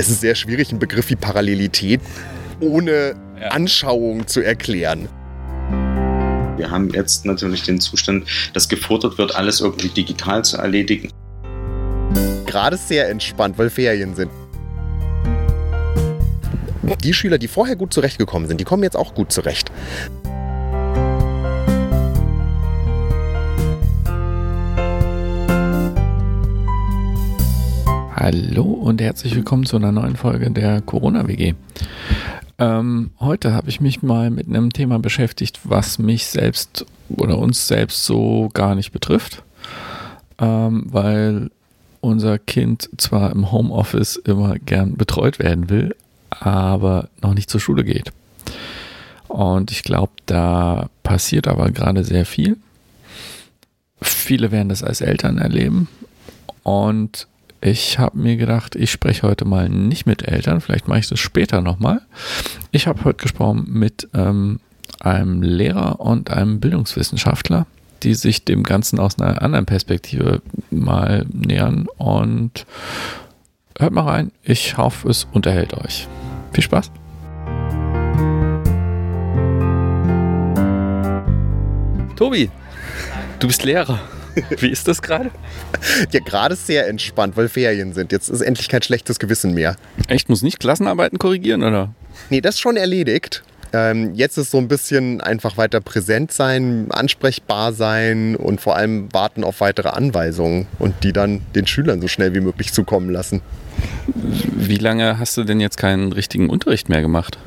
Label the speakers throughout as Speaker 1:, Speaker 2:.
Speaker 1: es ist sehr schwierig, einen Begriff wie Parallelität ohne
Speaker 2: Ja.
Speaker 1: Anschauung zu erklären.
Speaker 3: Wir haben jetzt natürlich den Zustand, dass gefordert wird, alles irgendwie digital zu erledigen.
Speaker 1: Gerade sehr entspannt, weil Ferien sind. Die Schüler, die vorher gut zurechtgekommen sind, die kommen jetzt auch gut zurecht.
Speaker 2: Hallo und herzlich willkommen zu einer neuen Folge der Corona-WG. Ähm, heute habe ich mich mal mit einem Thema beschäftigt, was mich selbst oder uns selbst so gar nicht betrifft, ähm, weil unser Kind zwar im Homeoffice immer gern betreut werden will, aber noch nicht zur Schule geht. Und ich glaube, da passiert aber gerade sehr viel. Viele werden das als Eltern erleben und ich habe mir gedacht, ich spreche heute mal nicht mit Eltern, vielleicht mache ich das später nochmal. Ich habe heute gesprochen mit ähm, einem Lehrer und einem Bildungswissenschaftler, die sich dem Ganzen aus einer anderen Perspektive mal nähern. Und hört mal rein, ich hoffe, es unterhält euch. Viel Spaß! Tobi, du bist Lehrer. Wie ist das gerade?
Speaker 1: Ja, gerade sehr entspannt, weil Ferien sind. Jetzt ist endlich kein schlechtes Gewissen mehr.
Speaker 2: Echt, muss nicht Klassenarbeiten korrigieren, oder?
Speaker 1: Nee, das ist schon erledigt. Ähm, jetzt ist so ein bisschen einfach weiter präsent sein, ansprechbar sein und vor allem warten auf weitere Anweisungen und die dann den Schülern so schnell wie möglich zukommen lassen.
Speaker 2: Wie lange hast du denn jetzt keinen richtigen Unterricht mehr gemacht?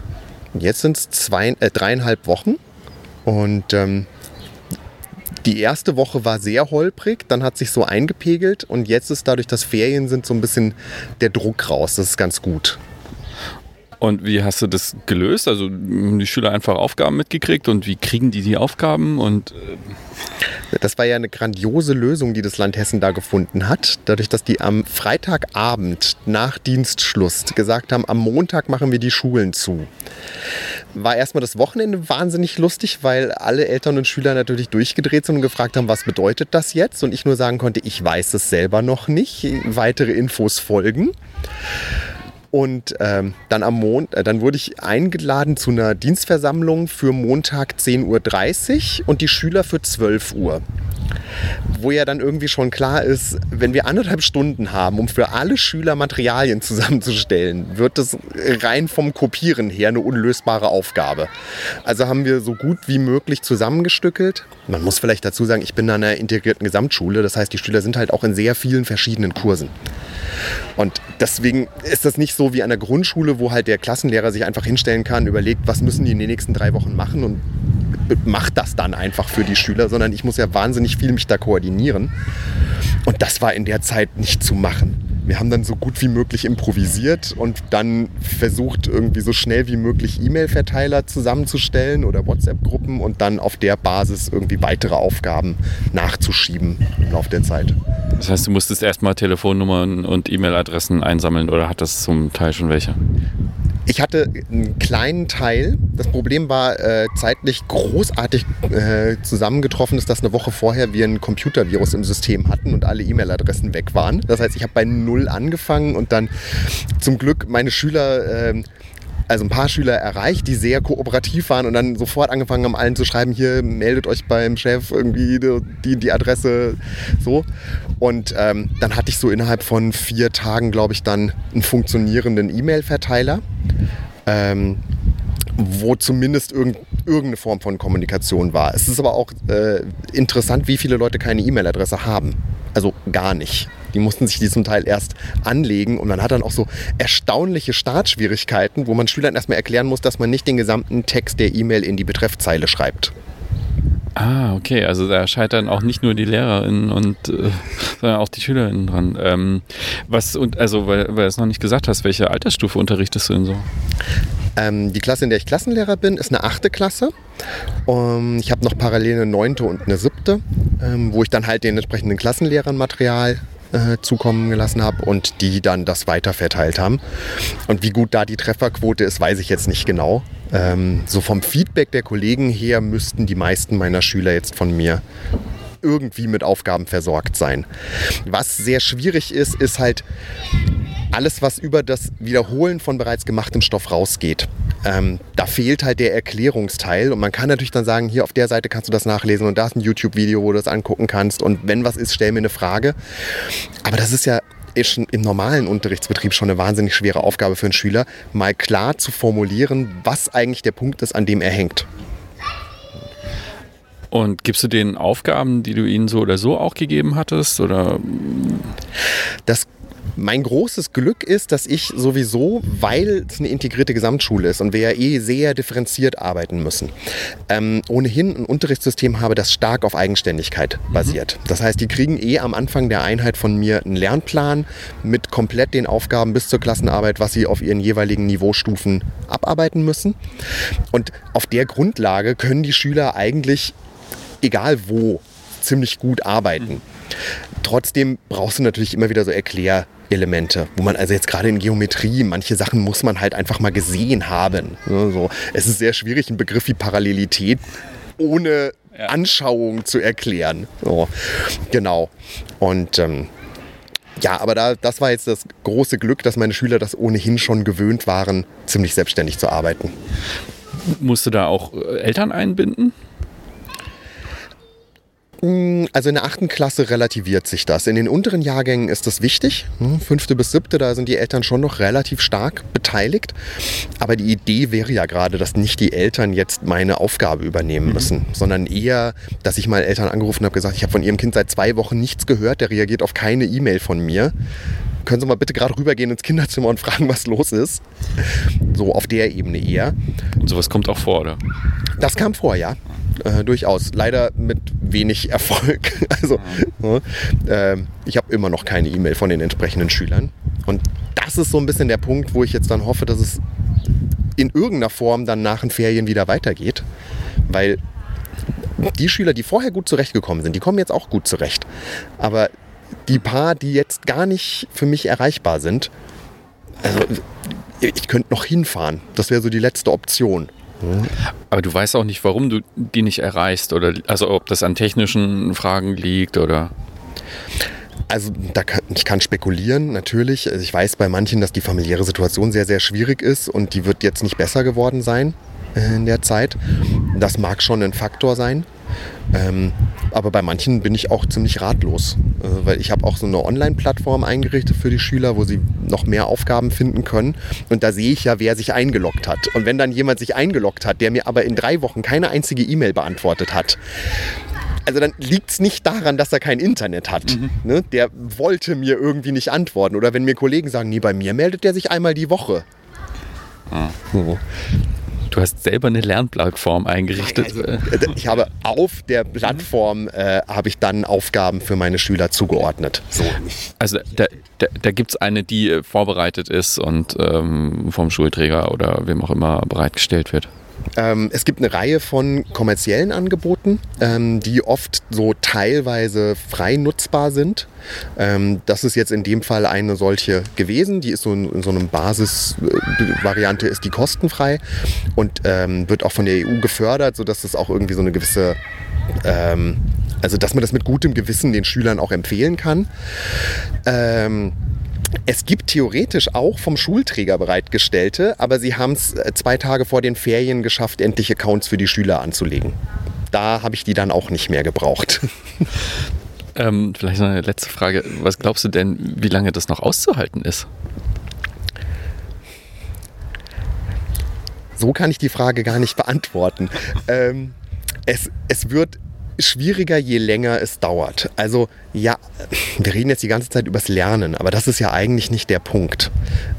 Speaker 1: Jetzt sind es zwei, äh, dreieinhalb Wochen und ähm, die erste Woche war sehr holprig, dann hat sich so eingepegelt und jetzt ist dadurch, dass Ferien sind, so ein bisschen der Druck raus. Das ist ganz gut.
Speaker 2: Und wie hast du das gelöst? Also haben die Schüler einfach Aufgaben mitgekriegt und wie kriegen die die Aufgaben? Und äh,
Speaker 1: Das war ja eine grandiose Lösung, die das Land Hessen da gefunden hat. Dadurch, dass die am Freitagabend nach Dienstschluss gesagt haben, am Montag machen wir die Schulen zu. War erstmal das Wochenende wahnsinnig lustig, weil alle Eltern und Schüler natürlich durchgedreht sind und gefragt haben, was bedeutet das jetzt? Und ich nur sagen konnte, ich weiß es selber noch nicht. Weitere Infos folgen. Und ähm, dann am Mond, äh, dann wurde ich eingeladen zu einer Dienstversammlung für Montag 10.30 Uhr und die Schüler für 12 Uhr. Wo ja dann irgendwie schon klar ist, wenn wir anderthalb Stunden haben, um für alle Schüler Materialien zusammenzustellen, wird das rein vom Kopieren her eine unlösbare Aufgabe. Also haben wir so gut wie möglich zusammengestückelt. Man muss vielleicht dazu sagen, ich bin an einer integrierten Gesamtschule, das heißt, die Schüler sind halt auch in sehr vielen verschiedenen Kursen. Und deswegen ist das nicht so wie an der Grundschule, wo halt der Klassenlehrer sich einfach hinstellen kann, überlegt, was müssen die in den nächsten drei Wochen machen und macht das dann einfach für die Schüler, sondern ich muss ja wahnsinnig viel mich da koordinieren. Und das war in der Zeit nicht zu machen. Wir haben dann so gut wie möglich improvisiert und dann versucht, irgendwie so schnell wie möglich E-Mail-Verteiler zusammenzustellen oder WhatsApp-Gruppen und dann auf der Basis irgendwie weitere Aufgaben nachzuschieben im Laufe der Zeit.
Speaker 2: das heißt, du musstest erstmal Telefonnummern und E-Mail-Adressen einsammeln oder hat das zum Teil schon welche?
Speaker 1: Ich hatte einen kleinen Teil. Das Problem war äh, zeitlich großartig äh, zusammengetroffen ist, dass eine Woche vorher wir ein Computervirus im System hatten und alle E-Mail-Adressen weg waren. Das heißt, ich habe bei Null angefangen und dann zum Glück meine Schüler... ähm, also ein paar Schüler erreicht, die sehr kooperativ waren und dann sofort angefangen haben, allen zu schreiben, hier meldet euch beim Chef irgendwie die, die Adresse so. Und ähm, dann hatte ich so innerhalb von vier Tagen, glaube ich, dann einen funktionierenden E-Mail-Verteiler, ähm, wo zumindest irgend, irgendeine Form von Kommunikation war. Es ist aber auch äh, interessant, wie viele Leute keine E-Mail-Adresse haben. Also gar nicht. Die mussten sich die zum Teil erst anlegen und man hat dann auch so erstaunliche Startschwierigkeiten, wo man Schülern erstmal erklären muss, dass man nicht den gesamten Text der E-Mail in die Betreffzeile schreibt.
Speaker 2: Ah, okay. Also da scheitern auch nicht nur die LehrerInnen und äh, sondern auch die SchülerInnen dran. Ähm, was und also, weil, weil du es noch nicht gesagt hast, welche Altersstufe unterrichtest du denn so?
Speaker 1: Ähm, die Klasse, in der ich Klassenlehrer bin, ist eine achte Klasse. Um, ich habe noch parallel eine neunte und eine siebte, ähm, wo ich dann halt den entsprechenden Klassenlehrern Material äh, zukommen gelassen habe und die dann das weiter verteilt haben. Und wie gut da die Trefferquote ist, weiß ich jetzt nicht genau. Ähm, so vom Feedback der Kollegen her müssten die meisten meiner Schüler jetzt von mir irgendwie mit Aufgaben versorgt sein. Was sehr schwierig ist, ist halt alles, was über das Wiederholen von bereits gemachtem Stoff rausgeht, ähm, da fehlt halt der Erklärungsteil. Und man kann natürlich dann sagen, hier auf der Seite kannst du das nachlesen und da ist ein YouTube-Video, wo du das angucken kannst. Und wenn was ist, stell mir eine Frage. Aber das ist ja ist schon im normalen Unterrichtsbetrieb schon eine wahnsinnig schwere Aufgabe für einen Schüler, mal klar zu formulieren, was eigentlich der Punkt ist, an dem er hängt.
Speaker 2: Und gibst du den Aufgaben, die du ihnen so oder so auch gegeben hattest? Oder?
Speaker 1: Das mein großes Glück ist, dass ich sowieso, weil es eine integrierte Gesamtschule ist und wir ja eh sehr differenziert arbeiten müssen, ähm, ohnehin ein Unterrichtssystem habe, das stark auf Eigenständigkeit mhm. basiert. Das heißt, die kriegen eh am Anfang der Einheit von mir einen Lernplan mit komplett den Aufgaben bis zur Klassenarbeit, was sie auf ihren jeweiligen Niveaustufen abarbeiten müssen. Und auf der Grundlage können die Schüler eigentlich, egal wo, ziemlich gut arbeiten. Mhm. Trotzdem brauchst du natürlich immer wieder so Erklärelemente, wo man also jetzt gerade in Geometrie, manche Sachen muss man halt einfach mal gesehen haben. So, es ist sehr schwierig, einen Begriff wie Parallelität ohne ja. Anschauung zu erklären. So, genau. Und ähm, ja, aber da, das war jetzt das große Glück, dass meine Schüler das ohnehin schon gewöhnt waren, ziemlich selbstständig zu arbeiten.
Speaker 2: Musst du da auch äh, Eltern einbinden?
Speaker 1: Also in der achten Klasse relativiert sich das. In den unteren Jahrgängen ist das wichtig. Hm, fünfte bis siebte, da sind die Eltern schon noch relativ stark beteiligt. Aber die Idee wäre ja gerade, dass nicht die Eltern jetzt meine Aufgabe übernehmen mhm. müssen, sondern eher, dass ich mal Eltern angerufen habe, gesagt, ich habe von ihrem Kind seit zwei Wochen nichts gehört, der reagiert auf keine E-Mail von mir. Können Sie mal bitte gerade rübergehen ins Kinderzimmer und fragen, was los ist? So auf der Ebene eher.
Speaker 2: Und sowas kommt auch vor, oder?
Speaker 1: Das kam vor, ja. Äh, durchaus. Leider mit wenig Erfolg. Also, äh, ich habe immer noch keine E-Mail von den entsprechenden Schülern. Und das ist so ein bisschen der Punkt, wo ich jetzt dann hoffe, dass es in irgendeiner Form dann nach den Ferien wieder weitergeht. Weil die Schüler, die vorher gut zurechtgekommen sind, die kommen jetzt auch gut zurecht. Aber die paar, die jetzt gar nicht für mich erreichbar sind, also ich könnte noch hinfahren. Das wäre so die letzte Option.
Speaker 2: Aber du weißt auch nicht, warum du die nicht erreichst oder also ob das an technischen Fragen liegt oder.
Speaker 1: Also kann, ich kann spekulieren, natürlich. Also ich weiß bei manchen, dass die familiäre Situation sehr, sehr schwierig ist und die wird jetzt nicht besser geworden sein äh, in der Zeit. Das mag schon ein Faktor sein. Ähm, aber bei manchen bin ich auch ziemlich ratlos, äh, weil ich habe auch so eine Online-Plattform eingerichtet für die Schüler, wo sie noch mehr Aufgaben finden können. Und da sehe ich ja, wer sich eingeloggt hat. Und wenn dann jemand sich eingeloggt hat, der mir aber in drei Wochen keine einzige E-Mail beantwortet hat, also dann liegt es nicht daran, dass er kein Internet hat. Mhm. Ne? Der wollte mir irgendwie nicht antworten. Oder wenn mir Kollegen sagen, nee, bei mir meldet der sich einmal die Woche.
Speaker 2: Ah. So. Du hast selber eine Lernplattform eingerichtet. Also,
Speaker 1: äh, ich habe auf der Plattform äh, habe ich dann Aufgaben für meine Schüler zugeordnet. So.
Speaker 2: Also da, da, da gibt es eine, die äh, vorbereitet ist und ähm, vom Schulträger oder wem auch immer bereitgestellt wird.
Speaker 1: Ähm, es gibt eine Reihe von kommerziellen Angeboten, ähm, die oft so teilweise frei nutzbar sind. Ähm, das ist jetzt in dem Fall eine solche gewesen. Die ist so in, in so einer Basisvariante, ist die kostenfrei und ähm, wird auch von der EU gefördert, sodass es auch irgendwie so eine gewisse ähm, also dass man das mit gutem Gewissen den Schülern auch empfehlen kann. Ähm, es gibt theoretisch auch vom Schulträger bereitgestellte, aber sie haben es äh, zwei Tage vor den Ferien geschafft, endlich Accounts für die Schüler anzulegen. Da habe ich die dann auch nicht mehr gebraucht.
Speaker 2: Ähm, vielleicht noch eine letzte Frage. Was glaubst du denn, wie lange das noch auszuhalten ist?
Speaker 1: So kann ich die Frage gar nicht beantworten. ähm, es, es wird schwieriger, je länger es dauert. Also ja, wir reden jetzt die ganze Zeit übers Lernen, aber das ist ja eigentlich nicht der Punkt.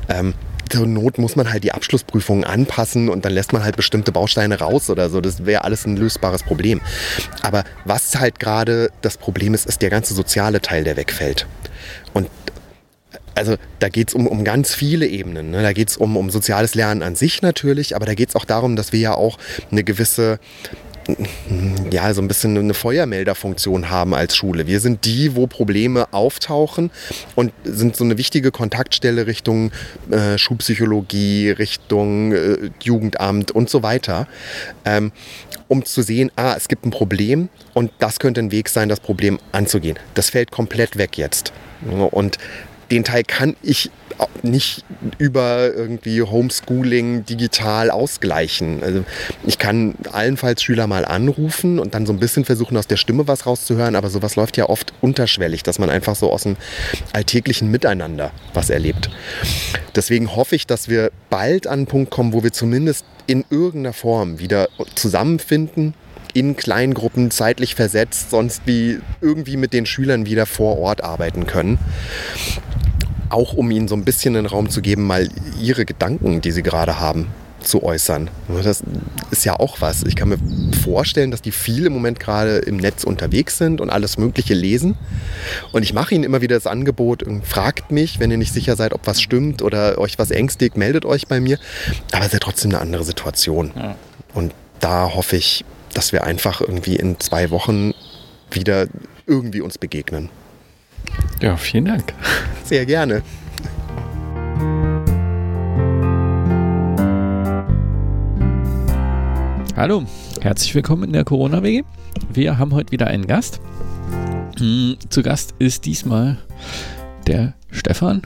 Speaker 1: Ähm, zur Not muss man halt die Abschlussprüfungen anpassen und dann lässt man halt bestimmte Bausteine raus oder so. Das wäre alles ein lösbares Problem. Aber was halt gerade das Problem ist, ist der ganze soziale Teil, der wegfällt. Und also da geht es um, um ganz viele Ebenen. Ne? Da geht es um, um soziales Lernen an sich natürlich, aber da geht es auch darum, dass wir ja auch eine gewisse ja, so ein bisschen eine Feuermelderfunktion haben als Schule. Wir sind die, wo Probleme auftauchen und sind so eine wichtige Kontaktstelle Richtung äh, Schulpsychologie, Richtung äh, Jugendamt und so weiter, ähm, um zu sehen, ah, es gibt ein Problem und das könnte ein Weg sein, das Problem anzugehen. Das fällt komplett weg jetzt. Und den Teil kann ich nicht über irgendwie Homeschooling digital ausgleichen. Also ich kann allenfalls Schüler mal anrufen und dann so ein bisschen versuchen, aus der Stimme was rauszuhören, aber sowas läuft ja oft unterschwellig, dass man einfach so aus dem alltäglichen Miteinander was erlebt. Deswegen hoffe ich, dass wir bald an einen Punkt kommen, wo wir zumindest in irgendeiner Form wieder zusammenfinden, in Kleingruppen zeitlich versetzt, sonst wie irgendwie mit den Schülern wieder vor Ort arbeiten können. Auch um ihnen so ein bisschen den Raum zu geben, mal ihre Gedanken, die sie gerade haben, zu äußern. Das ist ja auch was. Ich kann mir vorstellen, dass die viel im Moment gerade im Netz unterwegs sind und alles Mögliche lesen. Und ich mache ihnen immer wieder das Angebot, fragt mich, wenn ihr nicht sicher seid, ob was stimmt oder euch was ängstigt, meldet euch bei mir. Aber es ist ja trotzdem eine andere Situation. Ja. Und da hoffe ich, dass wir einfach irgendwie in zwei Wochen wieder irgendwie uns begegnen.
Speaker 2: Ja, vielen Dank.
Speaker 1: Sehr gerne.
Speaker 2: Hallo, herzlich willkommen in der Corona-WG. Wir haben heute wieder einen Gast. Hm, zu Gast ist diesmal der Stefan.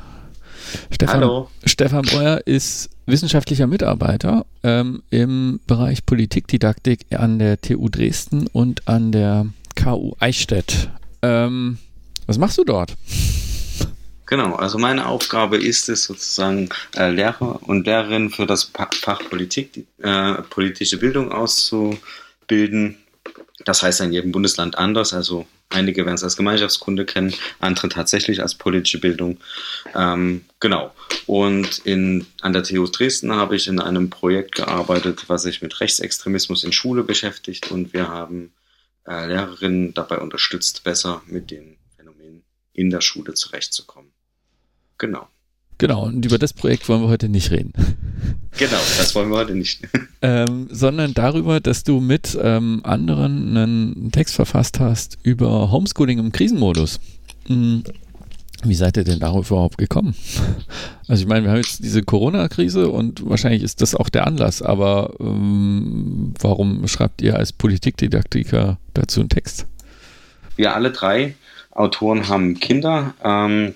Speaker 2: Stefan, Hallo. Stefan Breuer ist wissenschaftlicher Mitarbeiter ähm, im Bereich Politikdidaktik an der TU Dresden und an der KU Eichstätt. Ähm, was machst du dort?
Speaker 3: Genau, also meine Aufgabe ist es sozusagen äh, Lehrer und Lehrerinnen für das Fach Politik, äh, politische Bildung auszubilden. Das heißt in jedem Bundesland anders, also einige werden es als Gemeinschaftskunde kennen, andere tatsächlich als politische Bildung. Ähm, genau. Und in, an der TU Dresden habe ich in einem Projekt gearbeitet, was sich mit Rechtsextremismus in Schule beschäftigt und wir haben äh, Lehrerinnen dabei unterstützt, besser mit den in der Schule zurechtzukommen. Genau.
Speaker 2: Genau, und über das Projekt wollen wir heute nicht reden.
Speaker 3: Genau, das wollen wir heute nicht.
Speaker 2: ähm, sondern darüber, dass du mit ähm, anderen einen Text verfasst hast über Homeschooling im Krisenmodus. Hm. Wie seid ihr denn darauf überhaupt gekommen? Also ich meine, wir haben jetzt diese Corona-Krise und wahrscheinlich ist das auch der Anlass, aber ähm, warum schreibt ihr als Politikdidaktiker dazu einen Text?
Speaker 3: Wir alle drei Autoren haben Kinder. Ähm,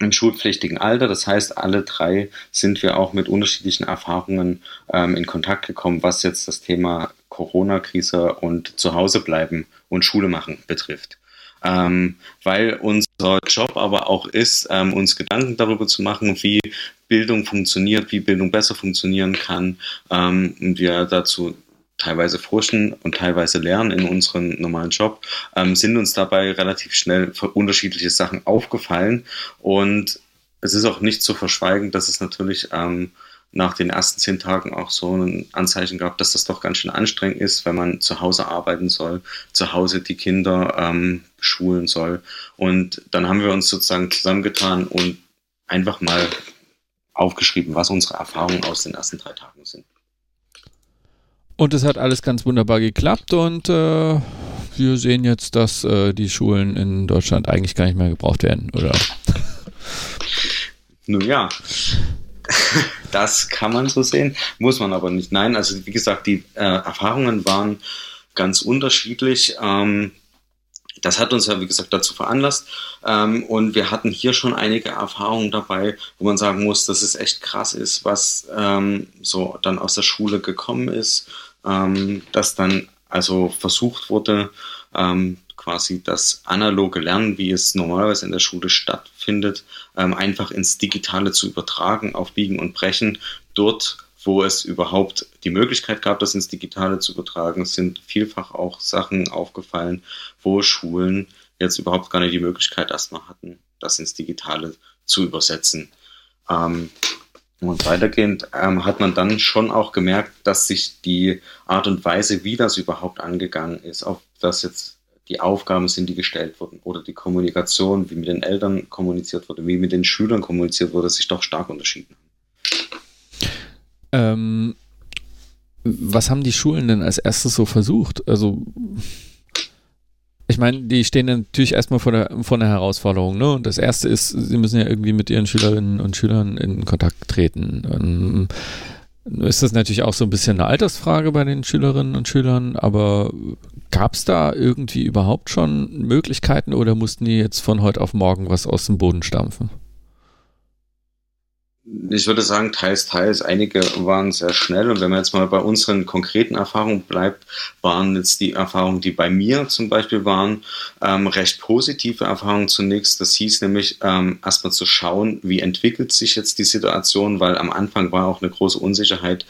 Speaker 3: im schulpflichtigen Alter. Das heißt, alle drei sind wir auch mit unterschiedlichen Erfahrungen ähm, in Kontakt gekommen, was jetzt das Thema Corona-Krise und Zuhause bleiben und Schule machen betrifft. Ähm, weil unser Job aber auch ist, ähm, uns Gedanken darüber zu machen, wie Bildung funktioniert, wie Bildung besser funktionieren kann ähm, und wir dazu teilweise forschen und teilweise lernen in unserem normalen Job, ähm, sind uns dabei relativ schnell unterschiedliche Sachen aufgefallen. Und es ist auch nicht zu verschweigen, dass es natürlich ähm, nach den ersten zehn Tagen auch so ein Anzeichen gab, dass das doch ganz schön anstrengend ist, wenn man zu Hause arbeiten soll, zu Hause die Kinder ähm, schulen soll. Und dann haben wir uns sozusagen zusammengetan und einfach mal aufgeschrieben, was unsere Erfahrungen aus den ersten drei Tagen sind.
Speaker 2: Und es hat alles ganz wunderbar geklappt und äh, wir sehen jetzt, dass äh, die Schulen in Deutschland eigentlich gar nicht mehr gebraucht werden, oder?
Speaker 3: Nun ja, das kann man so sehen, muss man aber nicht. Nein, also wie gesagt, die äh, Erfahrungen waren ganz unterschiedlich. Ähm, das hat uns ja, wie gesagt, dazu veranlasst. Ähm, und wir hatten hier schon einige Erfahrungen dabei, wo man sagen muss, dass es echt krass ist, was ähm, so dann aus der Schule gekommen ist, ähm, dass dann also versucht wurde, ähm, quasi das analoge Lernen, wie es normalerweise in der Schule stattfindet, ähm, einfach ins Digitale zu übertragen, auf Biegen und Brechen. Dort wo es überhaupt die Möglichkeit gab, das ins Digitale zu übertragen, sind vielfach auch Sachen aufgefallen, wo Schulen jetzt überhaupt gar nicht die Möglichkeit erstmal hatten, das ins Digitale zu übersetzen. Ähm, und weitergehend ähm, hat man dann schon auch gemerkt, dass sich die Art und Weise, wie das überhaupt angegangen ist, ob das jetzt die Aufgaben sind, die gestellt wurden oder die Kommunikation, wie mit den Eltern kommuniziert wurde, wie mit den Schülern kommuniziert wurde, sich doch stark unterschieden.
Speaker 2: Ähm, was haben die Schulen denn als erstes so versucht? Also, ich meine, die stehen natürlich erstmal vor der, vor einer Herausforderung. Ne? Und das erste ist, sie müssen ja irgendwie mit ihren Schülerinnen und Schülern in Kontakt treten. Ähm, ist das natürlich auch so ein bisschen eine Altersfrage bei den Schülerinnen und Schülern, aber gab es da irgendwie überhaupt schon Möglichkeiten oder mussten die jetzt von heute auf morgen was aus dem Boden stampfen?
Speaker 3: Ich würde sagen, teils, teils. Einige waren sehr schnell. Und wenn man jetzt mal bei unseren konkreten Erfahrungen bleibt, waren jetzt die Erfahrungen, die bei mir zum Beispiel waren, ähm, recht positive Erfahrungen zunächst. Das hieß nämlich ähm, erstmal zu schauen, wie entwickelt sich jetzt die Situation, weil am Anfang war auch eine große Unsicherheit,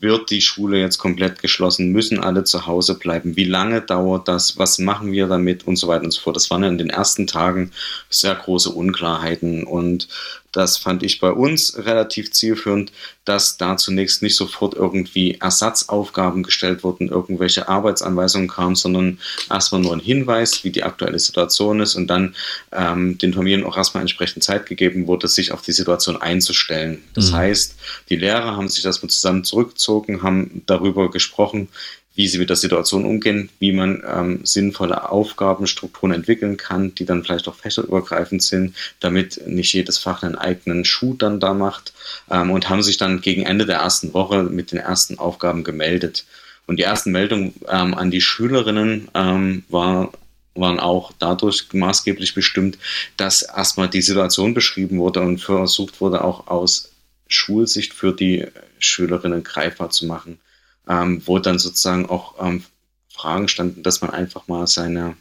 Speaker 3: wird die Schule jetzt komplett geschlossen, müssen alle zu Hause bleiben, wie lange dauert das, was machen wir damit und so weiter und so fort. Das waren in den ersten Tagen sehr große Unklarheiten und das fand ich bei uns relativ zielführend, dass da zunächst nicht sofort irgendwie Ersatzaufgaben gestellt wurden, irgendwelche Arbeitsanweisungen kamen, sondern erstmal nur ein Hinweis, wie die aktuelle Situation ist und dann ähm, den Familien auch erstmal entsprechend Zeit gegeben wurde, sich auf die Situation einzustellen. Das mhm. heißt, die Lehrer haben sich erstmal zusammen zurückgezogen, haben darüber gesprochen, wie sie mit der Situation umgehen, wie man ähm, sinnvolle Aufgabenstrukturen entwickeln kann, die dann vielleicht auch fächerübergreifend sind, damit nicht jedes Fach einen eigenen Schuh dann da macht ähm, und haben sich dann gegen Ende der ersten Woche mit den ersten Aufgaben gemeldet. Und die ersten Meldungen ähm, an die Schülerinnen ähm, war, waren auch dadurch maßgeblich bestimmt, dass erstmal die Situation beschrieben wurde und versucht wurde, auch aus Schulsicht für die Schülerinnen greifbar zu machen ähm, wo dann sozusagen auch ähm, Fragen standen, dass man einfach mal seine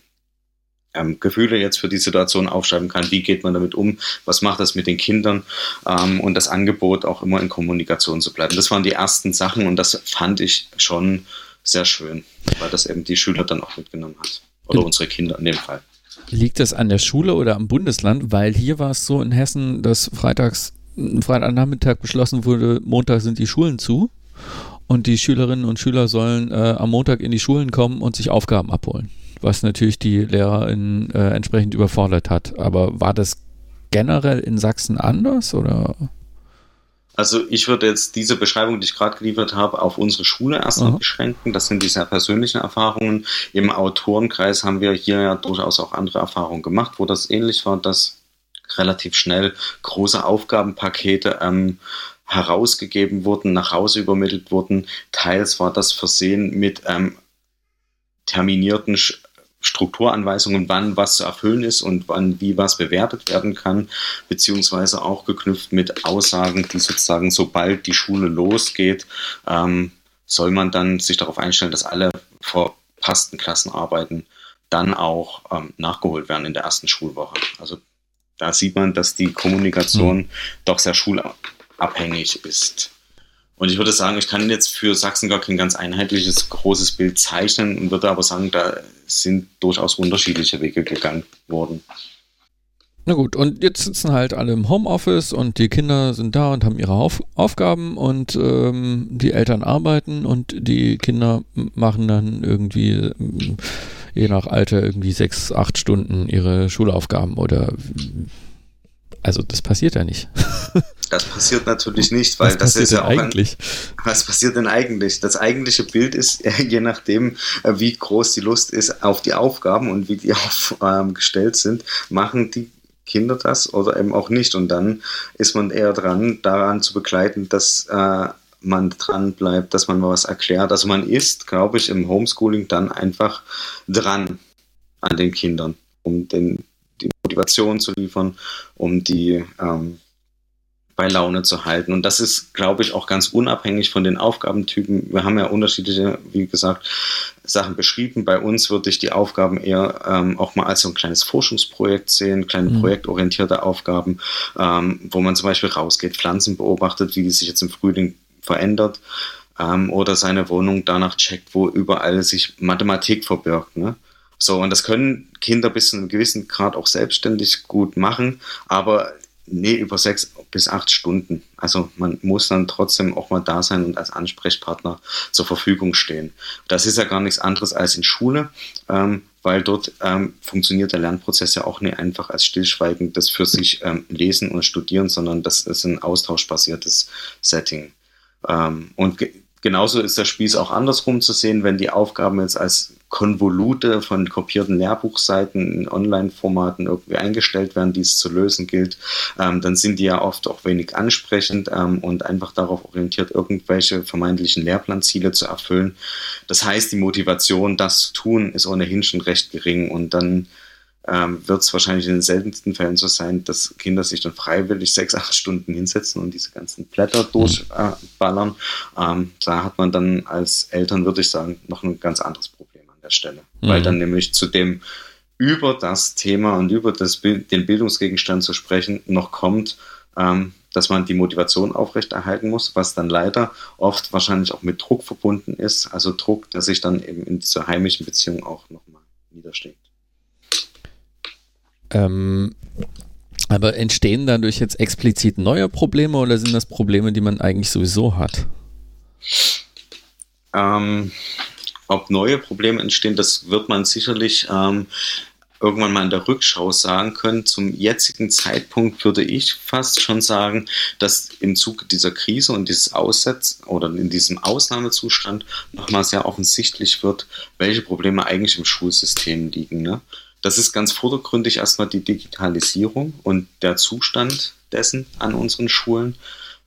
Speaker 3: ähm, Gefühle jetzt für die Situation aufschreiben kann. Wie geht man damit um? Was macht das mit den Kindern? Ähm, und das Angebot auch immer in Kommunikation zu bleiben. Das waren die ersten Sachen und das fand ich schon sehr schön, weil das eben die Schüler dann auch mitgenommen hat. Oder unsere Kinder in dem Fall.
Speaker 2: Liegt das an der Schule oder am Bundesland? Weil hier war es so in Hessen, dass freitags, Freitagnachmittag beschlossen wurde, Montag sind die Schulen zu. Und die Schülerinnen und Schüler sollen äh, am Montag in die Schulen kommen und sich Aufgaben abholen. Was natürlich die Lehrerin äh, entsprechend überfordert hat. Aber war das generell in Sachsen anders oder?
Speaker 3: Also ich würde jetzt diese Beschreibung, die ich gerade geliefert habe, auf unsere Schule erstmal mhm. beschränken. Das sind die sehr persönlichen Erfahrungen. Im Autorenkreis haben wir hier ja durchaus auch andere Erfahrungen gemacht, wo das ähnlich war, dass relativ schnell große Aufgabenpakete ähm, herausgegeben wurden, nach Hause übermittelt wurden. Teils war das versehen mit ähm, terminierten Strukturanweisungen, wann was zu erfüllen ist und wann wie was bewertet werden kann, beziehungsweise auch geknüpft mit Aussagen, die sozusagen, sobald die Schule losgeht, ähm, soll man dann sich darauf einstellen, dass alle verpassten Klassenarbeiten dann auch ähm, nachgeholt werden in der ersten Schulwoche. Also da sieht man, dass die Kommunikation mhm. doch sehr schul abhängig ist. Und ich würde sagen, ich kann jetzt für Sachsen gar kein ganz einheitliches, großes Bild zeichnen und würde aber sagen, da sind durchaus unterschiedliche Wege gegangen worden.
Speaker 2: Na gut, und jetzt sitzen halt alle im Homeoffice und die Kinder sind da und haben ihre Auf Aufgaben und ähm, die Eltern arbeiten und die Kinder machen dann irgendwie je nach Alter irgendwie sechs, acht Stunden ihre Schulaufgaben oder also das passiert ja nicht.
Speaker 3: Das passiert natürlich nicht, weil das ist ja auch
Speaker 2: eigentlich.
Speaker 3: Ein, was passiert denn eigentlich? Das eigentliche Bild ist, je nachdem, äh, wie groß die Lust ist auf die Aufgaben und wie die aufgestellt sind, machen die Kinder das oder eben auch nicht. Und dann ist man eher dran, daran zu begleiten, dass äh, man dran bleibt, dass man mal was erklärt. Also man ist, glaube ich, im Homeschooling dann einfach dran an den Kindern, um den Motivation zu liefern, um die ähm, bei Laune zu halten. Und das ist, glaube ich, auch ganz unabhängig von den Aufgabentypen. Wir haben ja unterschiedliche, wie gesagt, Sachen beschrieben. Bei uns würde ich die Aufgaben eher ähm, auch mal als so ein kleines Forschungsprojekt sehen, kleine mhm. projektorientierte Aufgaben, ähm, wo man zum Beispiel rausgeht, Pflanzen beobachtet, wie die sich jetzt im Frühling verändert ähm, oder seine Wohnung danach checkt, wo überall sich Mathematik verbirgt. Ne? So, und das können Kinder bis zu einem gewissen Grad auch selbstständig gut machen, aber nee, über sechs bis acht Stunden. Also man muss dann trotzdem auch mal da sein und als Ansprechpartner zur Verfügung stehen. Das ist ja gar nichts anderes als in Schule, ähm, weil dort ähm, funktioniert der Lernprozess ja auch nicht einfach als stillschweigendes für sich ähm, lesen und studieren, sondern das ist ein austauschbasiertes Setting. Ähm, und genauso ist der Spieß auch andersrum zu sehen, wenn die Aufgaben jetzt als Konvolute von kopierten Lehrbuchseiten in Online-Formaten irgendwie eingestellt werden, die es zu lösen gilt, ähm, dann sind die ja oft auch wenig ansprechend ähm, und einfach darauf orientiert, irgendwelche vermeintlichen Lehrplanziele zu erfüllen. Das heißt, die Motivation, das zu tun, ist ohnehin schon recht gering und dann ähm, wird es wahrscheinlich in den seltensten Fällen so sein, dass Kinder sich dann freiwillig sechs, acht Stunden hinsetzen und diese ganzen Blätter durchballern. ähm, da hat man dann als Eltern, würde ich sagen, noch ein ganz anderes Problem an der Stelle. Mhm. Weil dann nämlich zu dem über das Thema und über das, den Bildungsgegenstand zu sprechen noch kommt, ähm, dass man die Motivation aufrechterhalten muss, was dann leider oft wahrscheinlich auch mit Druck verbunden ist. Also Druck, der sich dann eben in dieser heimischen Beziehung auch nochmal niederschlägt.
Speaker 2: Ähm, aber entstehen dadurch jetzt explizit neue Probleme oder sind das Probleme, die man eigentlich sowieso hat?
Speaker 3: Ähm, ob neue Probleme entstehen, das wird man sicherlich ähm, irgendwann mal in der Rückschau sagen können. Zum jetzigen Zeitpunkt würde ich fast schon sagen, dass im Zuge dieser Krise und dieses Aussetz oder in diesem Ausnahmezustand nochmal sehr offensichtlich wird, welche Probleme eigentlich im Schulsystem liegen. Ne? Das ist ganz vordergründig erstmal die Digitalisierung und der Zustand dessen an unseren Schulen,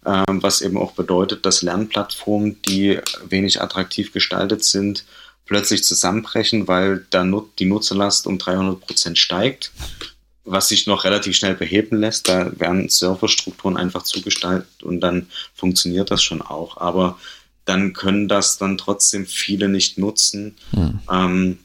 Speaker 3: ähm, was eben auch bedeutet, dass Lernplattformen, die wenig attraktiv gestaltet sind, plötzlich zusammenbrechen, weil da die Nutzerlast um 300 Prozent steigt, was sich noch relativ schnell beheben lässt. Da werden Serverstrukturen einfach zugestaltet und dann funktioniert das schon auch. Aber dann können das dann trotzdem viele nicht nutzen. Hm. Ähm,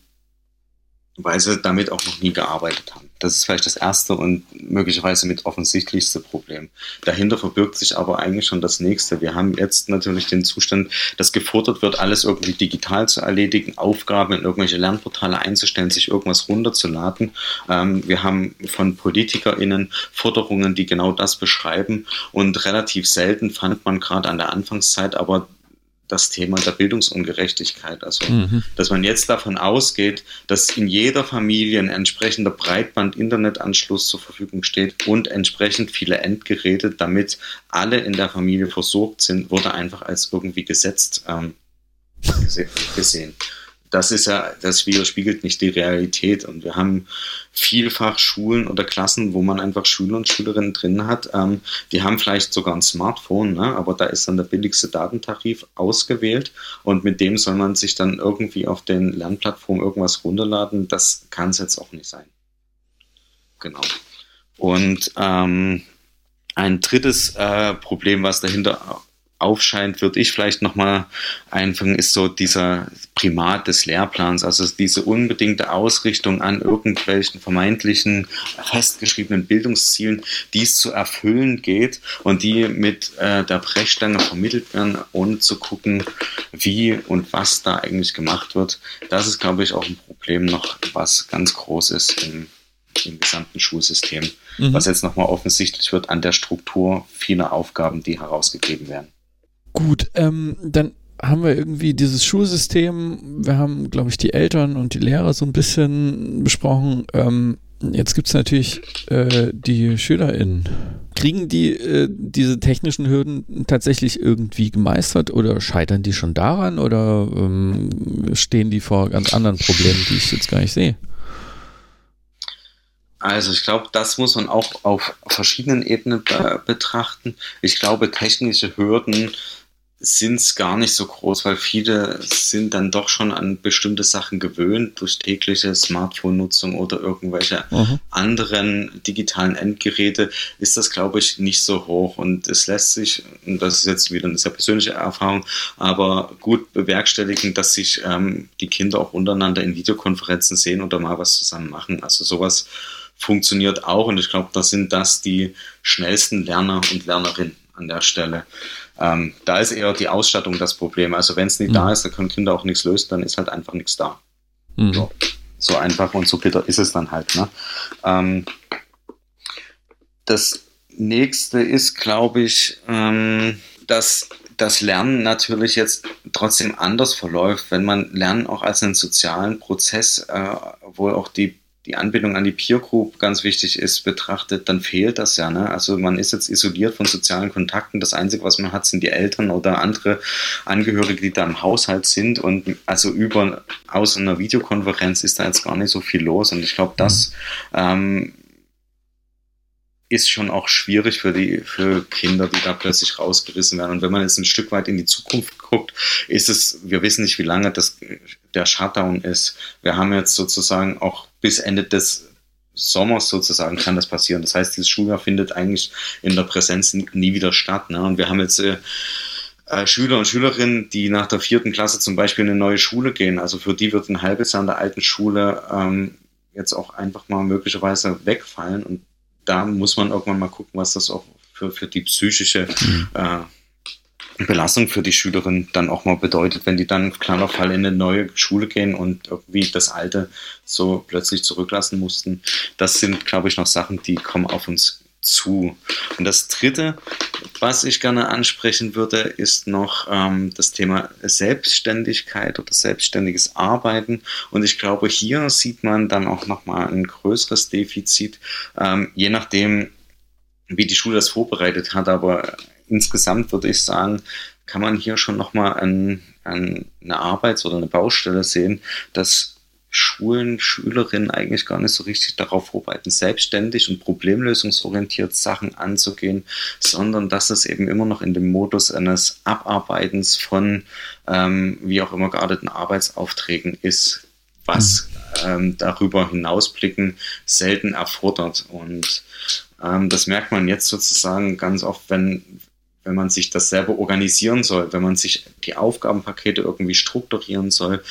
Speaker 3: weil sie damit auch noch nie gearbeitet haben. Das ist vielleicht das erste und möglicherweise mit offensichtlichste Problem. Dahinter verbirgt sich aber eigentlich schon das nächste. Wir haben jetzt natürlich den Zustand, dass gefordert wird, alles irgendwie digital zu erledigen, Aufgaben in irgendwelche Lernportale einzustellen, sich irgendwas runterzuladen. Ähm, wir haben von PolitikerInnen Forderungen, die genau das beschreiben und relativ selten fand man gerade an der Anfangszeit aber das Thema der Bildungsungerechtigkeit. Also, mhm. dass man jetzt davon ausgeht, dass in jeder Familie ein entsprechender Breitband-Internetanschluss zur Verfügung steht und entsprechend viele Endgeräte, damit alle in der Familie versorgt sind, wurde einfach als irgendwie gesetzt ähm, gesehen das ist ja, das widerspiegelt nicht die Realität. Und wir haben vielfach Schulen oder Klassen, wo man einfach Schüler und Schülerinnen drin hat. Ähm, die haben vielleicht sogar ein Smartphone, ne? aber da ist dann der billigste Datentarif ausgewählt und mit dem soll man sich dann irgendwie auf den Lernplattformen irgendwas runterladen. Das kann es jetzt auch nicht sein. Genau. Und ähm, ein drittes äh, Problem, was dahinter aufscheint, würde ich vielleicht nochmal einfangen, ist so dieser Primat des Lehrplans, also diese unbedingte Ausrichtung an irgendwelchen vermeintlichen festgeschriebenen Bildungszielen, die es zu erfüllen geht und die mit äh, der Brechstange vermittelt werden, ohne zu gucken, wie und was da eigentlich gemacht wird. Das ist, glaube ich, auch ein Problem noch, was ganz groß ist im, im gesamten Schulsystem, mhm. was jetzt nochmal offensichtlich wird an der Struktur vieler Aufgaben, die herausgegeben werden.
Speaker 2: Gut, ähm, dann haben wir irgendwie dieses Schulsystem, wir haben, glaube ich, die Eltern und die Lehrer so ein bisschen besprochen. Ähm, jetzt gibt es natürlich äh, die SchülerInnen. Kriegen die äh, diese technischen Hürden tatsächlich irgendwie gemeistert oder scheitern die schon daran oder ähm, stehen die vor ganz anderen Problemen, die ich jetzt gar nicht sehe?
Speaker 3: Also ich glaube, das muss man auch auf verschiedenen Ebenen be betrachten. Ich glaube, technische Hürden sind es gar nicht so groß, weil viele sind dann doch schon an bestimmte Sachen gewöhnt durch tägliche Smartphone-Nutzung oder irgendwelche mhm. anderen digitalen Endgeräte, ist das, glaube ich, nicht so hoch. Und es lässt sich, und das ist jetzt wieder eine sehr persönliche Erfahrung, aber gut bewerkstelligen, dass sich ähm, die Kinder auch untereinander in Videokonferenzen sehen oder mal was zusammen machen. Also sowas funktioniert auch und ich glaube, da sind das die schnellsten Lerner und Lernerinnen an der Stelle. Ähm, da ist eher die Ausstattung das Problem. Also wenn es nicht mhm. da ist, dann können Kinder auch nichts lösen, dann ist halt einfach nichts da. Mhm. So, so, einfach und so bitter ist es dann halt. Ne? Ähm, das nächste ist, glaube ich, ähm, dass das Lernen natürlich jetzt trotzdem anders verläuft, wenn man Lernen auch als einen sozialen Prozess, äh, wo auch die die Anbindung an die Peer Group ganz wichtig ist, betrachtet, dann fehlt das ja. Ne? Also man ist jetzt isoliert von sozialen Kontakten. Das Einzige, was man hat, sind die Eltern oder andere Angehörige, die da im Haushalt sind. Und also über aus einer Videokonferenz ist da jetzt gar nicht so viel los. Und ich glaube, das ähm, ist schon auch schwierig für die für Kinder, die da plötzlich rausgerissen werden. Und wenn man jetzt ein Stück weit in die Zukunft guckt, ist es, wir wissen nicht, wie lange das der Shutdown ist. Wir haben jetzt sozusagen auch bis Ende des Sommers sozusagen kann das passieren. Das heißt, dieses Schuljahr findet eigentlich in der Präsenz nie wieder statt. Ne? Und wir haben jetzt äh, äh, Schüler und Schülerinnen, die nach der vierten Klasse zum Beispiel in eine neue Schule gehen. Also für die wird ein halbes Jahr in der alten Schule ähm, jetzt auch einfach mal möglicherweise wegfallen. Und da muss man irgendwann mal gucken, was das auch für, für die psychische mhm. äh, Belastung für die Schülerin dann auch mal bedeutet, wenn die dann kleiner Fall in eine neue Schule gehen und irgendwie das Alte so plötzlich zurücklassen mussten. Das sind, glaube ich, noch Sachen, die kommen auf uns zu. Und das Dritte, was ich gerne ansprechen würde, ist noch ähm, das Thema Selbstständigkeit oder selbstständiges Arbeiten. Und ich glaube, hier sieht man dann auch nochmal ein größeres Defizit, ähm, je nachdem, wie die Schule das vorbereitet hat. Aber insgesamt würde ich sagen, kann man hier schon nochmal an, an eine Arbeits- oder eine Baustelle sehen, dass Schulen, Schülerinnen eigentlich gar nicht so richtig darauf vorbereiten, selbstständig und problemlösungsorientiert Sachen anzugehen, sondern dass es eben immer noch in dem Modus eines Abarbeitens von ähm, wie auch immer gearteten Arbeitsaufträgen ist, was mhm. ähm, darüber hinausblicken selten erfordert. Und ähm, das merkt man jetzt sozusagen ganz oft, wenn, wenn man sich das selber organisieren soll, wenn man sich die Aufgabenpakete irgendwie strukturieren soll,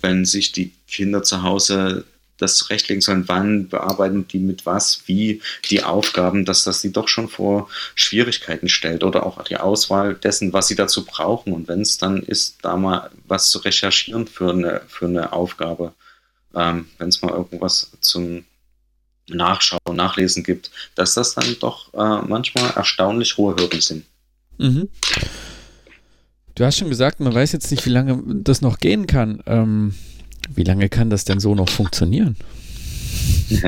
Speaker 3: wenn sich die Kinder zu Hause das zurechtlegen sollen, wann bearbeiten die mit was, wie die Aufgaben, dass das sie doch schon vor Schwierigkeiten stellt oder auch die Auswahl dessen, was sie dazu brauchen. Und wenn es dann ist, da mal was zu recherchieren für eine, für eine Aufgabe, ähm, wenn es mal irgendwas zum Nachschauen, Nachlesen gibt, dass das dann doch äh, manchmal erstaunlich hohe Hürden sind. Mhm.
Speaker 2: Du hast schon gesagt, man weiß jetzt nicht, wie lange das noch gehen kann. Ähm, wie lange kann das denn so noch funktionieren?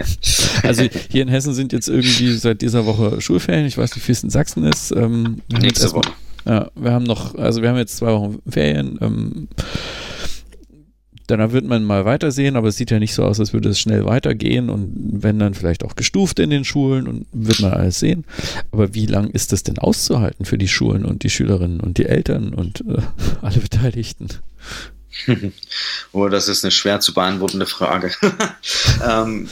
Speaker 2: also hier in Hessen sind jetzt irgendwie seit dieser Woche Schulferien. Ich weiß nicht, wie es in Sachsen ist. Ähm,
Speaker 3: Nächste Woche.
Speaker 2: Ja, wir haben noch, also wir haben jetzt zwei Wochen Ferien. Ähm, Danach wird man mal weitersehen, aber es sieht ja nicht so aus, als würde es schnell weitergehen und wenn dann vielleicht auch gestuft in den Schulen und wird man alles sehen. Aber wie lang ist das denn auszuhalten für die Schulen und die Schülerinnen und die Eltern und äh, alle Beteiligten?
Speaker 3: Oh, das ist eine schwer zu beantwortende Frage. ähm,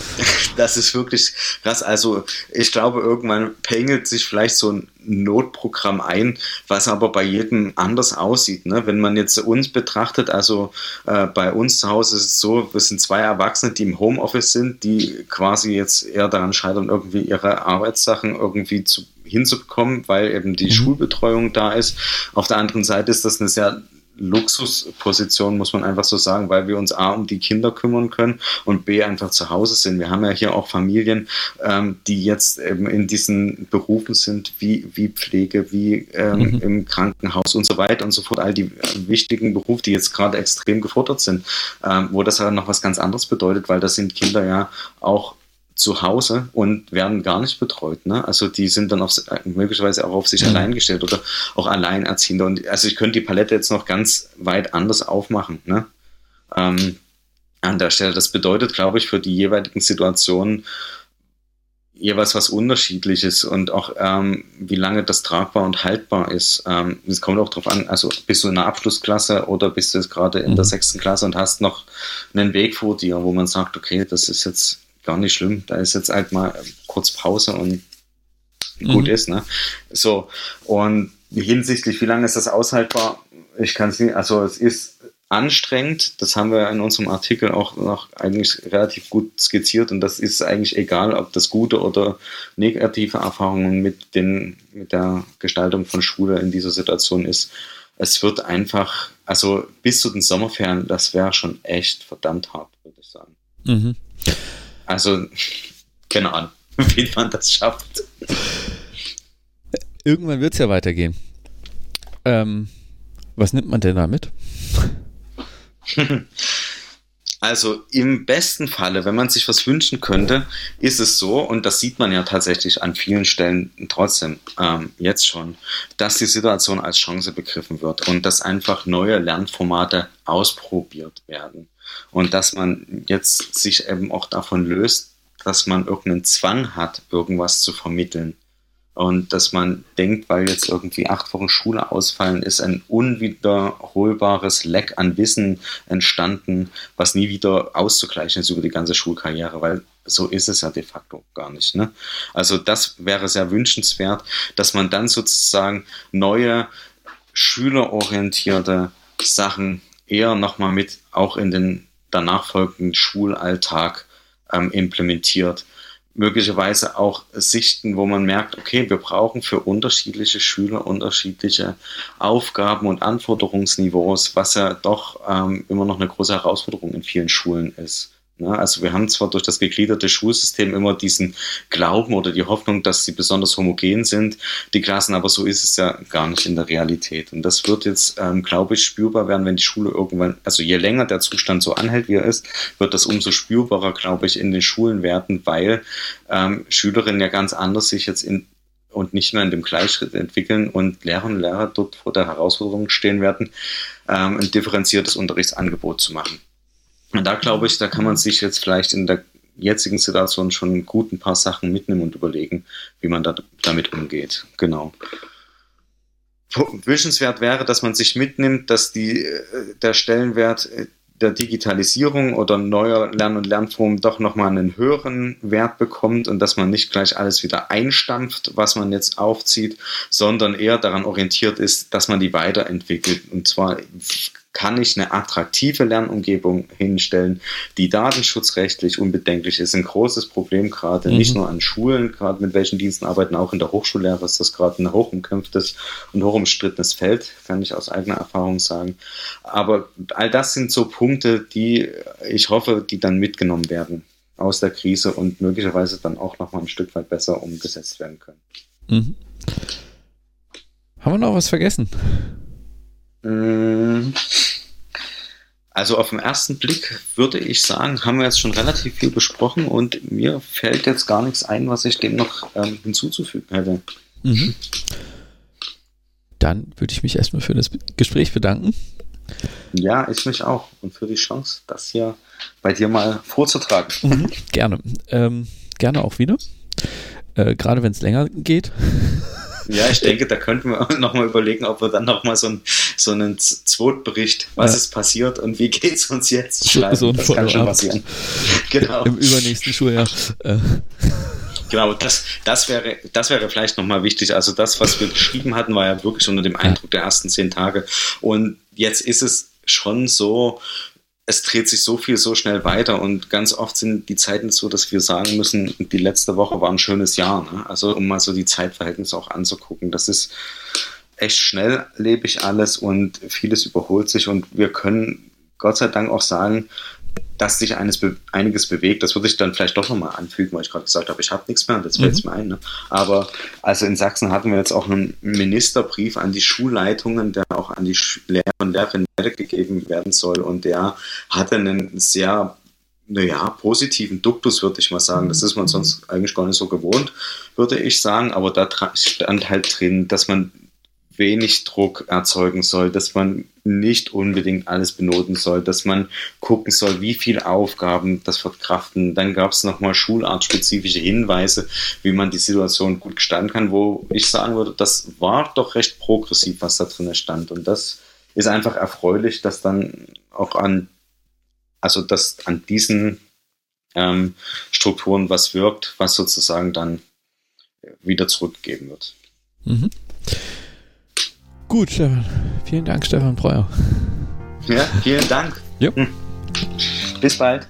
Speaker 3: das ist wirklich krass. Also ich glaube, irgendwann pengelt sich vielleicht so ein Notprogramm ein, was aber bei jedem anders aussieht. Ne? Wenn man jetzt uns betrachtet, also äh, bei uns zu Hause ist es so, wir sind zwei Erwachsene, die im Homeoffice sind, die quasi jetzt eher daran scheitern, irgendwie ihre Arbeitssachen irgendwie zu hinzubekommen, weil eben die mhm. Schulbetreuung da ist. Auf der anderen Seite ist das eine sehr Luxusposition, muss man einfach so sagen, weil wir uns A um die Kinder kümmern können und B einfach zu Hause sind. Wir haben ja hier auch Familien, ähm, die jetzt eben in diesen Berufen sind, wie, wie Pflege, wie ähm, mhm. im Krankenhaus und so weiter und so fort. All die wichtigen Berufe, die jetzt gerade extrem gefordert sind, ähm, wo das ja noch was ganz anderes bedeutet, weil das sind Kinder ja auch zu Hause und werden gar nicht betreut. Ne? Also die sind dann auf, möglicherweise auch auf sich mhm. allein gestellt oder auch Alleinerziehende. Und also ich könnte die Palette jetzt noch ganz weit anders aufmachen. Ne? Ähm, an der Stelle. Das bedeutet, glaube ich, für die jeweiligen Situationen jeweils was Unterschiedliches und auch ähm, wie lange das tragbar und haltbar ist. Ähm, es ähm, kommt auch darauf an, also bist du in der Abschlussklasse oder bist du jetzt gerade in der mhm. sechsten Klasse und hast noch einen Weg vor dir, wo man sagt, okay, das ist jetzt gar nicht schlimm. Da ist jetzt halt mal kurz Pause und gut mhm. ist. Ne? So, und hinsichtlich, wie lange ist das aushaltbar? Ich kann es nicht, also es ist anstrengend. Das haben wir in unserem Artikel auch noch eigentlich relativ gut skizziert und das ist eigentlich egal, ob das gute oder negative Erfahrungen mit, den, mit der Gestaltung von Schule in dieser Situation ist. Es wird einfach, also bis zu den Sommerferien, das wäre schon echt verdammt hart, würde ich sagen. Mhm. Also, keine Ahnung, wie man das schafft.
Speaker 2: Irgendwann wird es ja weitergehen. Ähm, was nimmt man denn da mit?
Speaker 3: Also im besten Falle, wenn man sich was wünschen könnte, ist es so, und das sieht man ja tatsächlich an vielen Stellen trotzdem ähm, jetzt schon, dass die Situation als Chance begriffen wird und dass einfach neue Lernformate ausprobiert werden. Und dass man jetzt sich eben auch davon löst, dass man irgendeinen Zwang hat, irgendwas zu vermitteln. Und dass man denkt, weil jetzt irgendwie acht Wochen Schule ausfallen, ist ein unwiederholbares Leck an Wissen entstanden, was nie wieder auszugleichen ist über die ganze Schulkarriere. Weil so ist es ja de facto gar nicht. Ne? Also das wäre sehr wünschenswert, dass man dann sozusagen neue schülerorientierte Sachen eher nochmal mit auch in den danach folgenden Schulalltag ähm, implementiert. Möglicherweise auch Sichten, wo man merkt, okay, wir brauchen für unterschiedliche Schüler unterschiedliche Aufgaben und Anforderungsniveaus, was ja doch ähm, immer noch eine große Herausforderung in vielen Schulen ist. Ja, also wir haben zwar durch das gegliederte Schulsystem immer diesen Glauben oder die Hoffnung, dass sie besonders homogen sind, die Klassen, aber so ist es ja gar nicht in der Realität. Und das wird jetzt, ähm, glaube ich, spürbar werden, wenn die Schule irgendwann, also je länger der Zustand so anhält, wie er ist, wird das umso spürbarer, glaube ich, in den Schulen werden, weil ähm, Schülerinnen ja ganz anders sich jetzt in und nicht mehr in dem Gleichschritt entwickeln und Lehrerinnen und Lehrer dort vor der Herausforderung stehen werden, ähm, ein differenziertes Unterrichtsangebot zu machen. Und da glaube ich, da kann man sich jetzt vielleicht in der jetzigen Situation schon gut ein paar Sachen mitnehmen und überlegen, wie man da, damit umgeht. Genau. Wünschenswert wäre, dass man sich mitnimmt, dass die, äh, der Stellenwert äh, der Digitalisierung oder neuer Lern- und Lernformen doch nochmal einen höheren Wert bekommt und dass man nicht gleich alles wieder einstampft, was man jetzt aufzieht, sondern eher daran orientiert ist, dass man die weiterentwickelt. Und zwar kann ich eine attraktive Lernumgebung hinstellen, die datenschutzrechtlich unbedenklich ist. Ein großes Problem gerade, mhm. nicht nur an Schulen, gerade mit welchen Diensten arbeiten, auch in der Hochschullehre ist das gerade ein hochumkämpftes und hochumstrittenes Feld, kann ich aus eigener Erfahrung sagen. Aber all das sind so Punkte, die ich hoffe, die dann mitgenommen werden aus der Krise und möglicherweise dann auch noch mal ein Stück weit besser umgesetzt werden können. Mhm.
Speaker 2: Haben wir noch was vergessen?
Speaker 3: Mm. Also auf den ersten Blick würde ich sagen, haben wir jetzt schon relativ viel besprochen und mir fällt jetzt gar nichts ein, was ich dem noch ähm, hinzuzufügen hätte. Mhm.
Speaker 2: Dann würde ich mich erstmal für das Gespräch bedanken.
Speaker 3: Ja, ich mich auch und für die Chance, das hier bei dir mal vorzutragen.
Speaker 2: Mhm, gerne. Ähm, gerne auch wieder. Äh, Gerade wenn es länger geht.
Speaker 3: Ja, ich denke, da könnten wir nochmal überlegen, ob wir dann nochmal so, ein, so einen Zweitbericht, was ja. ist passiert und wie geht es uns jetzt,
Speaker 2: schreiben. So, so das kann schon passieren. Genau. Im übernächsten Schuljahr. Äh.
Speaker 3: Genau, das, das, wäre, das wäre vielleicht nochmal wichtig. Also das, was wir geschrieben hatten, war ja wirklich unter dem Eindruck der ersten zehn Tage. Und jetzt ist es schon so, es dreht sich so viel so schnell weiter und ganz oft sind die Zeiten so, dass wir sagen müssen, die letzte Woche war ein schönes Jahr. Ne? Also um mal so die Zeitverhältnisse auch anzugucken. Das ist echt schnelllebig alles und vieles überholt sich und wir können Gott sei Dank auch sagen, dass sich eines, einiges bewegt. Das würde ich dann vielleicht doch nochmal anfügen, weil ich gerade gesagt habe, ich habe nichts mehr und jetzt fällt es mhm. mir ein. Ne? Aber also in Sachsen hatten wir jetzt auch einen Ministerbrief an die Schulleitungen, der auch an die Lehrer und Lehrerinnen weitergegeben werden soll. Und der hatte einen sehr naja, positiven Duktus, würde ich mal sagen. Das ist man sonst eigentlich gar nicht so gewohnt, würde ich sagen. Aber da stand halt drin, dass man wenig Druck erzeugen soll, dass man nicht unbedingt alles benoten soll, dass man gucken soll, wie viele Aufgaben das verkraften. Dann gab es nochmal schulartspezifische Hinweise, wie man die Situation gut gestalten kann, wo ich sagen würde, das war doch recht progressiv, was da drin stand. Und das ist einfach erfreulich, dass dann auch an, also dass an diesen ähm, Strukturen was wirkt, was sozusagen dann wieder zurückgegeben wird. Mhm.
Speaker 2: Gut, Stefan. Vielen Dank, Stefan Breuer.
Speaker 3: Ja, vielen Dank. Jo. Bis bald.